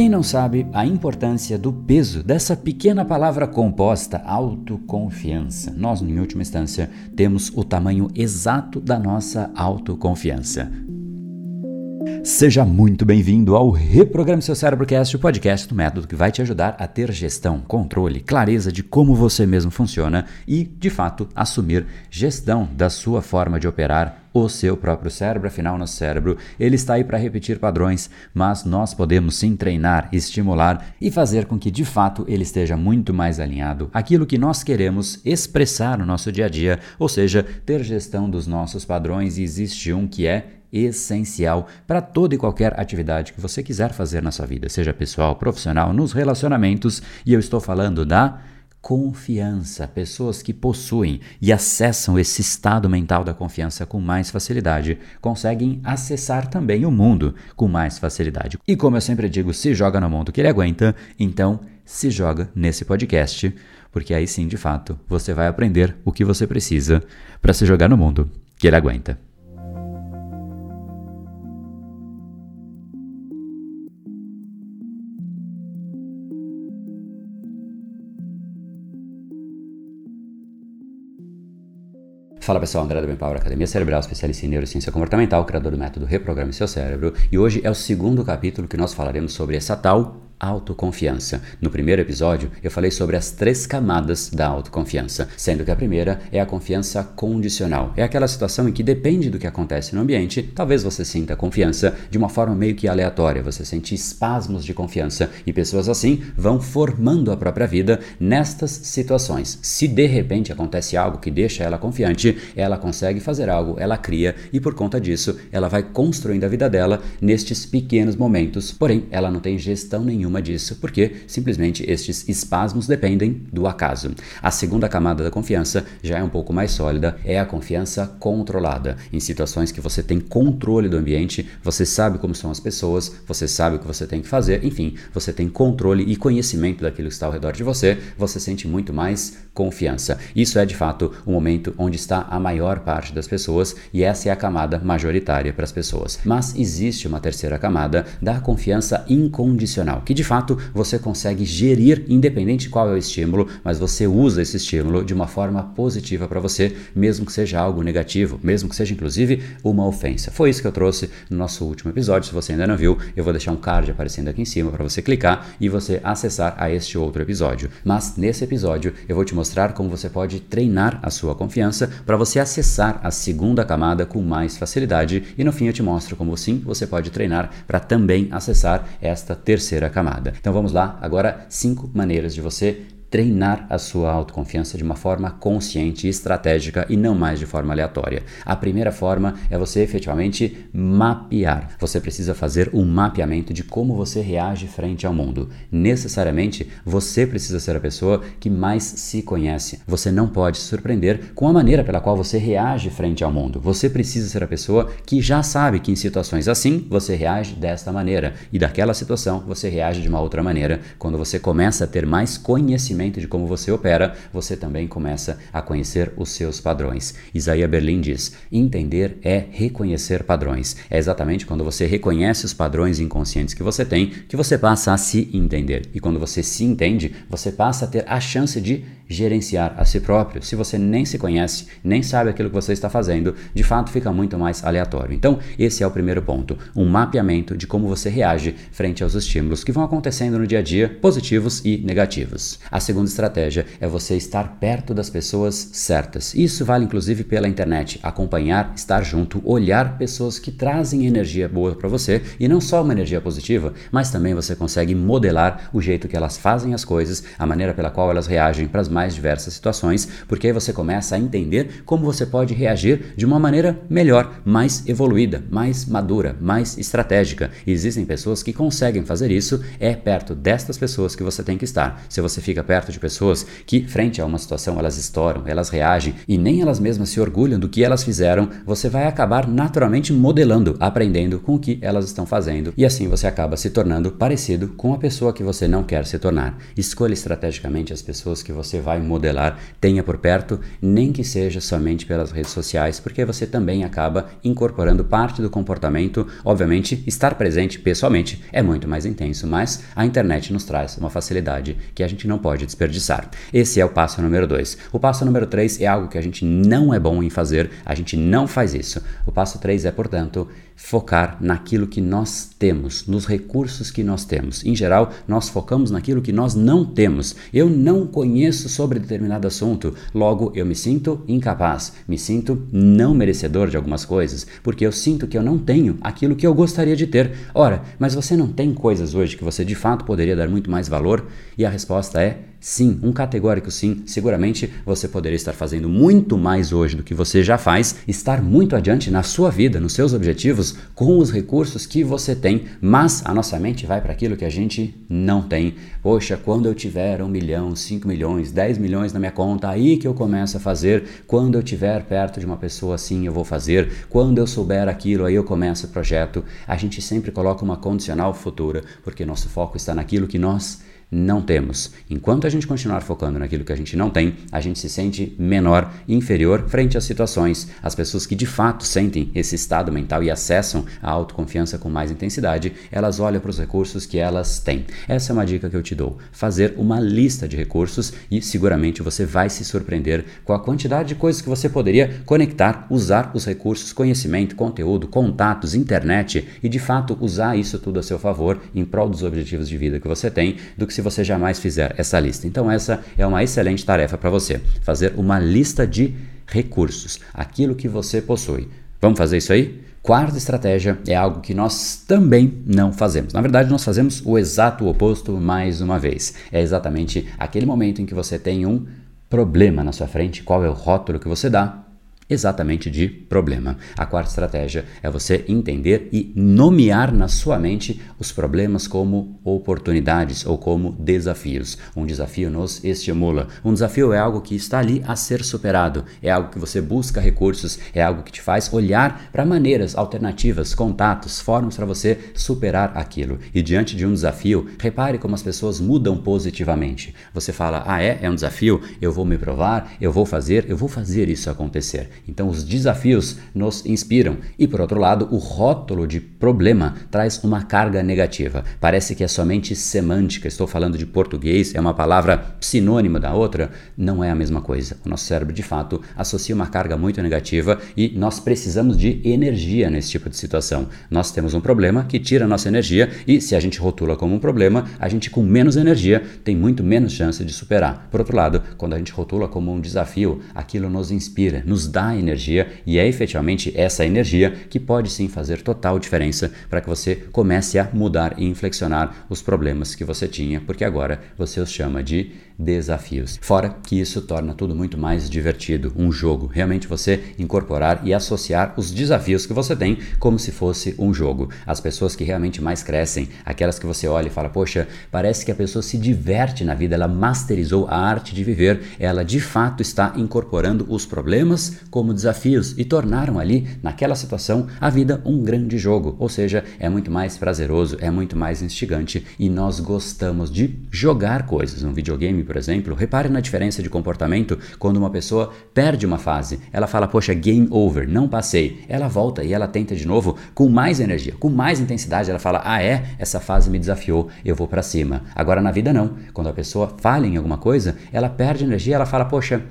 Quem não sabe a importância do peso dessa pequena palavra composta, autoconfiança? Nós, em última instância, temos o tamanho exato da nossa autoconfiança. Seja muito bem-vindo ao Reprograme Seu Cérebrocast, o podcast do método que vai te ajudar a ter gestão, controle, clareza de como você mesmo funciona e, de fato, assumir gestão da sua forma de operar o seu próprio cérebro. Afinal, nosso cérebro ele está aí para repetir padrões, mas nós podemos sim treinar, estimular e fazer com que de fato ele esteja muito mais alinhado àquilo que nós queremos expressar no nosso dia a dia, ou seja, ter gestão dos nossos padrões. E existe um que é essencial para toda e qualquer atividade que você quiser fazer na sua vida, seja pessoal, profissional, nos relacionamentos, e eu estou falando da confiança, pessoas que possuem e acessam esse estado mental da confiança com mais facilidade, conseguem acessar também o mundo com mais facilidade. E como eu sempre digo, se joga no mundo que ele aguenta, então se joga nesse podcast, porque aí sim, de fato, você vai aprender o que você precisa para se jogar no mundo que ele aguenta. Fala pessoal, André da Ben Power Academia Cerebral, especialista em neurociência comportamental, criador do método Reprograme Seu Cérebro, e hoje é o segundo capítulo que nós falaremos sobre essa tal autoconfiança. No primeiro episódio, eu falei sobre as três camadas da autoconfiança, sendo que a primeira é a confiança condicional. É aquela situação em que depende do que acontece no ambiente, talvez você sinta confiança de uma forma meio que aleatória, você sente espasmos de confiança e pessoas assim vão formando a própria vida nestas situações. Se de repente acontece algo que deixa ela confiante, ela consegue fazer algo, ela cria e por conta disso, ela vai construindo a vida dela nestes pequenos momentos. Porém, ela não tem gestão nenhuma nenhuma disso, porque simplesmente estes espasmos dependem do acaso. A segunda camada da confiança já é um pouco mais sólida, é a confiança controlada. Em situações que você tem controle do ambiente, você sabe como são as pessoas, você sabe o que você tem que fazer, enfim, você tem controle e conhecimento daquilo que está ao redor de você, você sente muito mais confiança. Isso é de fato o momento onde está a maior parte das pessoas e essa é a camada majoritária para as pessoas. Mas existe uma terceira camada da confiança incondicional, que de fato você consegue gerir independente de qual é o estímulo, mas você usa esse estímulo de uma forma positiva para você, mesmo que seja algo negativo, mesmo que seja inclusive uma ofensa. Foi isso que eu trouxe no nosso último episódio. Se você ainda não viu, eu vou deixar um card aparecendo aqui em cima para você clicar e você acessar a este outro episódio. Mas nesse episódio eu vou te mostrar como você pode treinar a sua confiança para você acessar a segunda camada com mais facilidade e no fim eu te mostro como sim você pode treinar para também acessar esta terceira camada Então vamos lá, agora cinco maneiras de você treinar a sua autoconfiança de uma forma consciente e estratégica e não mais de forma aleatória. A primeira forma é você efetivamente mapear. Você precisa fazer um mapeamento de como você reage frente ao mundo. Necessariamente, você precisa ser a pessoa que mais se conhece. Você não pode se surpreender com a maneira pela qual você reage frente ao mundo. Você precisa ser a pessoa que já sabe que em situações assim você reage desta maneira e daquela situação você reage de uma outra maneira. Quando você começa a ter mais conhecimento conhecimento de como você opera, você também começa a conhecer os seus padrões. Isaías Berlin diz: entender é reconhecer padrões. É exatamente quando você reconhece os padrões inconscientes que você tem que você passa a se entender. E quando você se entende, você passa a ter a chance de gerenciar a si próprio. Se você nem se conhece, nem sabe aquilo que você está fazendo, de fato fica muito mais aleatório. Então, esse é o primeiro ponto, um mapeamento de como você reage frente aos estímulos que vão acontecendo no dia a dia, positivos e negativos. A segunda estratégia é você estar perto das pessoas certas. Isso vale inclusive pela internet, acompanhar, estar junto, olhar pessoas que trazem energia boa para você e não só uma energia positiva, mas também você consegue modelar o jeito que elas fazem as coisas, a maneira pela qual elas reagem para as mais diversas situações, porque aí você começa a entender como você pode reagir de uma maneira melhor, mais evoluída, mais madura, mais estratégica. E existem pessoas que conseguem fazer isso, é perto destas pessoas que você tem que estar. Se você fica perto de pessoas que, frente a uma situação, elas estouram, elas reagem e nem elas mesmas se orgulham do que elas fizeram, você vai acabar naturalmente modelando, aprendendo com o que elas estão fazendo e assim você acaba se tornando parecido com a pessoa que você não quer se tornar. Escolha estrategicamente as pessoas que você vai vai modelar, tenha por perto, nem que seja somente pelas redes sociais, porque você também acaba incorporando parte do comportamento. Obviamente, estar presente pessoalmente é muito mais intenso, mas a internet nos traz uma facilidade que a gente não pode desperdiçar. Esse é o passo número 2. O passo número 3 é algo que a gente não é bom em fazer, a gente não faz isso. O passo 3 é, portanto, focar naquilo que nós temos, nos recursos que nós temos. Em geral, nós focamos naquilo que nós não temos. Eu não conheço sobre determinado assunto, logo eu me sinto incapaz, me sinto não merecedor de algumas coisas, porque eu sinto que eu não tenho aquilo que eu gostaria de ter. Ora, mas você não tem coisas hoje que você de fato poderia dar muito mais valor? E a resposta é Sim, um categórico sim. Seguramente você poderia estar fazendo muito mais hoje do que você já faz, estar muito adiante na sua vida, nos seus objetivos, com os recursos que você tem, mas a nossa mente vai para aquilo que a gente não tem. Poxa, quando eu tiver um milhão, cinco milhões, dez milhões na minha conta, aí que eu começo a fazer. Quando eu estiver perto de uma pessoa assim, eu vou fazer. Quando eu souber aquilo, aí eu começo o projeto. A gente sempre coloca uma condicional futura, porque nosso foco está naquilo que nós não temos. Enquanto a gente continuar focando naquilo que a gente não tem, a gente se sente menor inferior frente às situações. As pessoas que de fato sentem esse estado mental e acessam a autoconfiança com mais intensidade, elas olham para os recursos que elas têm. Essa é uma dica que eu te dou. Fazer uma lista de recursos e seguramente você vai se surpreender com a quantidade de coisas que você poderia conectar, usar os recursos, conhecimento, conteúdo, contatos, internet e de fato usar isso tudo a seu favor em prol dos objetivos de vida que você tem, do que se você jamais fizer essa lista. Então, essa é uma excelente tarefa para você: fazer uma lista de recursos, aquilo que você possui. Vamos fazer isso aí? Quarta estratégia é algo que nós também não fazemos. Na verdade, nós fazemos o exato oposto mais uma vez. É exatamente aquele momento em que você tem um problema na sua frente, qual é o rótulo que você dá? Exatamente de problema. A quarta estratégia é você entender e nomear na sua mente os problemas como oportunidades ou como desafios. Um desafio nos estimula. Um desafio é algo que está ali a ser superado, é algo que você busca recursos, é algo que te faz olhar para maneiras alternativas, contatos, formas para você superar aquilo. E diante de um desafio, repare como as pessoas mudam positivamente. Você fala: "Ah, é, é um desafio, eu vou me provar, eu vou fazer, eu vou fazer isso acontecer". Então, os desafios nos inspiram. E, por outro lado, o rótulo de problema traz uma carga negativa. Parece que é somente semântica. Estou falando de português, é uma palavra sinônima da outra. Não é a mesma coisa. O nosso cérebro, de fato, associa uma carga muito negativa e nós precisamos de energia nesse tipo de situação. Nós temos um problema que tira a nossa energia e, se a gente rotula como um problema, a gente, com menos energia, tem muito menos chance de superar. Por outro lado, quando a gente rotula como um desafio, aquilo nos inspira, nos dá energia e é efetivamente essa energia que pode sim fazer total diferença para que você comece a mudar e inflexionar os problemas que você tinha, porque agora você os chama de desafios. Fora que isso torna tudo muito mais divertido, um jogo. Realmente você incorporar e associar os desafios que você tem como se fosse um jogo. As pessoas que realmente mais crescem, aquelas que você olha e fala, poxa, parece que a pessoa se diverte na vida, ela masterizou a arte de viver, ela de fato está incorporando os problemas como desafios e tornaram ali, naquela situação, a vida um grande jogo. Ou seja, é muito mais prazeroso, é muito mais instigante e nós gostamos de jogar coisas. Um videogame, por exemplo, repare na diferença de comportamento quando uma pessoa perde uma fase. Ela fala, poxa, game over, não passei. Ela volta e ela tenta de novo com mais energia, com mais intensidade. Ela fala, ah é, essa fase me desafiou, eu vou para cima. Agora na vida não. Quando a pessoa falha em alguma coisa, ela perde energia, ela fala, poxa,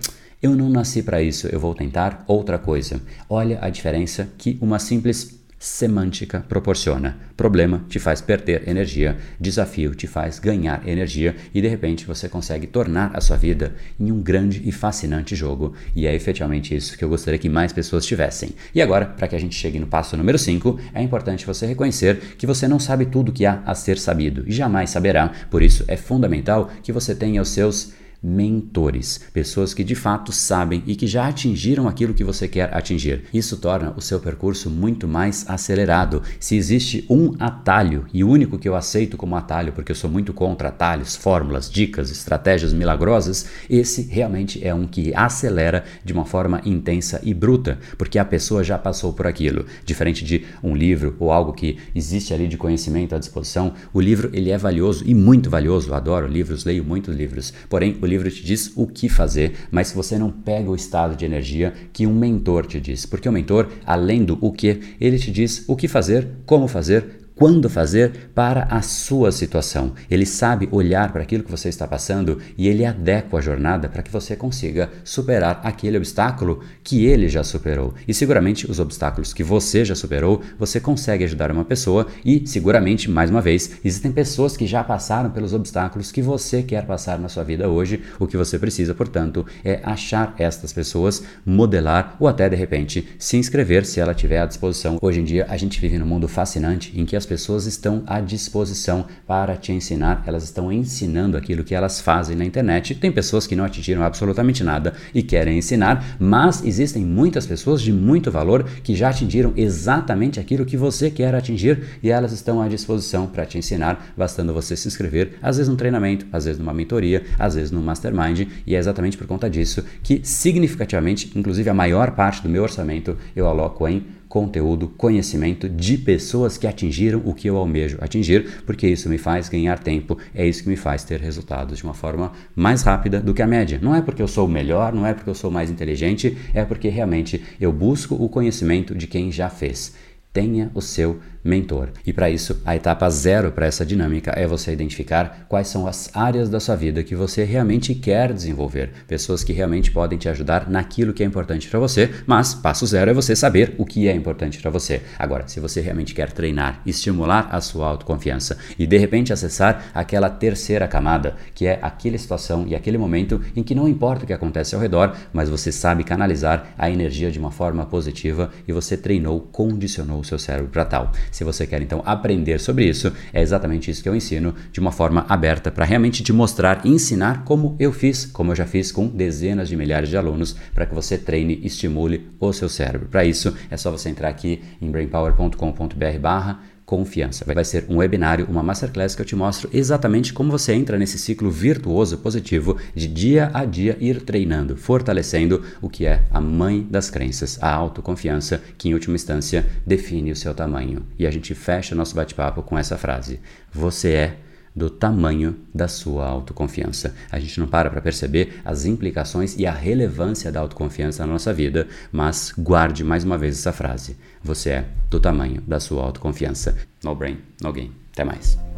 eu não nasci para isso, eu vou tentar outra coisa. Olha a diferença que uma simples semântica proporciona. Problema te faz perder energia, desafio te faz ganhar energia e de repente você consegue tornar a sua vida em um grande e fascinante jogo. E é efetivamente isso que eu gostaria que mais pessoas tivessem. E agora, para que a gente chegue no passo número 5, é importante você reconhecer que você não sabe tudo que há a ser sabido e jamais saberá. Por isso é fundamental que você tenha os seus mentores, pessoas que de fato sabem e que já atingiram aquilo que você quer atingir. Isso torna o seu percurso muito mais acelerado. Se existe um atalho, e o único que eu aceito como atalho, porque eu sou muito contra atalhos, fórmulas, dicas, estratégias milagrosas, esse realmente é um que acelera de uma forma intensa e bruta, porque a pessoa já passou por aquilo. Diferente de um livro ou algo que existe ali de conhecimento à disposição, o livro ele é valioso e muito valioso. Eu adoro livros, leio muitos livros. Porém, o livro te diz o que fazer, mas você não pega o estado de energia que um mentor te diz, porque o mentor, além do o que, ele te diz o que fazer, como fazer, quando fazer para a sua situação. Ele sabe olhar para aquilo que você está passando e ele adequa a jornada para que você consiga superar aquele obstáculo que ele já superou. E seguramente os obstáculos que você já superou, você consegue ajudar uma pessoa e seguramente, mais uma vez, existem pessoas que já passaram pelos obstáculos que você quer passar na sua vida hoje. O que você precisa, portanto, é achar estas pessoas, modelar ou até de repente se inscrever se ela tiver à disposição. Hoje em dia a gente vive num mundo fascinante em que as pessoas estão à disposição para te ensinar, elas estão ensinando aquilo que elas fazem na internet. Tem pessoas que não atingiram absolutamente nada e querem ensinar, mas existem muitas pessoas de muito valor que já atingiram exatamente aquilo que você quer atingir e elas estão à disposição para te ensinar, bastando você se inscrever, às vezes num treinamento, às vezes numa mentoria, às vezes num mastermind, e é exatamente por conta disso que significativamente, inclusive a maior parte do meu orçamento eu aloco em conteúdo, conhecimento de pessoas que atingiram o que eu almejo atingir, porque isso me faz ganhar tempo, é isso que me faz ter resultados de uma forma mais rápida do que a média. Não é porque eu sou melhor, não é porque eu sou mais inteligente, é porque realmente eu busco o conhecimento de quem já fez. Tenha o seu mentor. E para isso, a etapa zero para essa dinâmica é você identificar quais são as áreas da sua vida que você realmente quer desenvolver, pessoas que realmente podem te ajudar naquilo que é importante para você, mas passo zero é você saber o que é importante para você. Agora, se você realmente quer treinar, estimular a sua autoconfiança e de repente acessar aquela terceira camada, que é aquela situação e aquele momento em que não importa o que acontece ao redor, mas você sabe canalizar a energia de uma forma positiva e você treinou, condicionou o seu cérebro para tal. Se você quer então aprender sobre isso, é exatamente isso que eu ensino de uma forma aberta para realmente te mostrar e ensinar como eu fiz, como eu já fiz com dezenas de milhares de alunos, para que você treine e estimule o seu cérebro. Para isso, é só você entrar aqui em brainpower.com.br/barra confiança. Vai ser um webinário, uma masterclass que eu te mostro exatamente como você entra nesse ciclo virtuoso positivo de dia a dia ir treinando, fortalecendo o que é a mãe das crenças, a autoconfiança, que em última instância define o seu tamanho. E a gente fecha nosso bate-papo com essa frase: Você é do tamanho da sua autoconfiança. A gente não para para perceber as implicações e a relevância da autoconfiança na nossa vida, mas guarde mais uma vez essa frase: você é do tamanho da sua autoconfiança. No brain, no game. Até mais.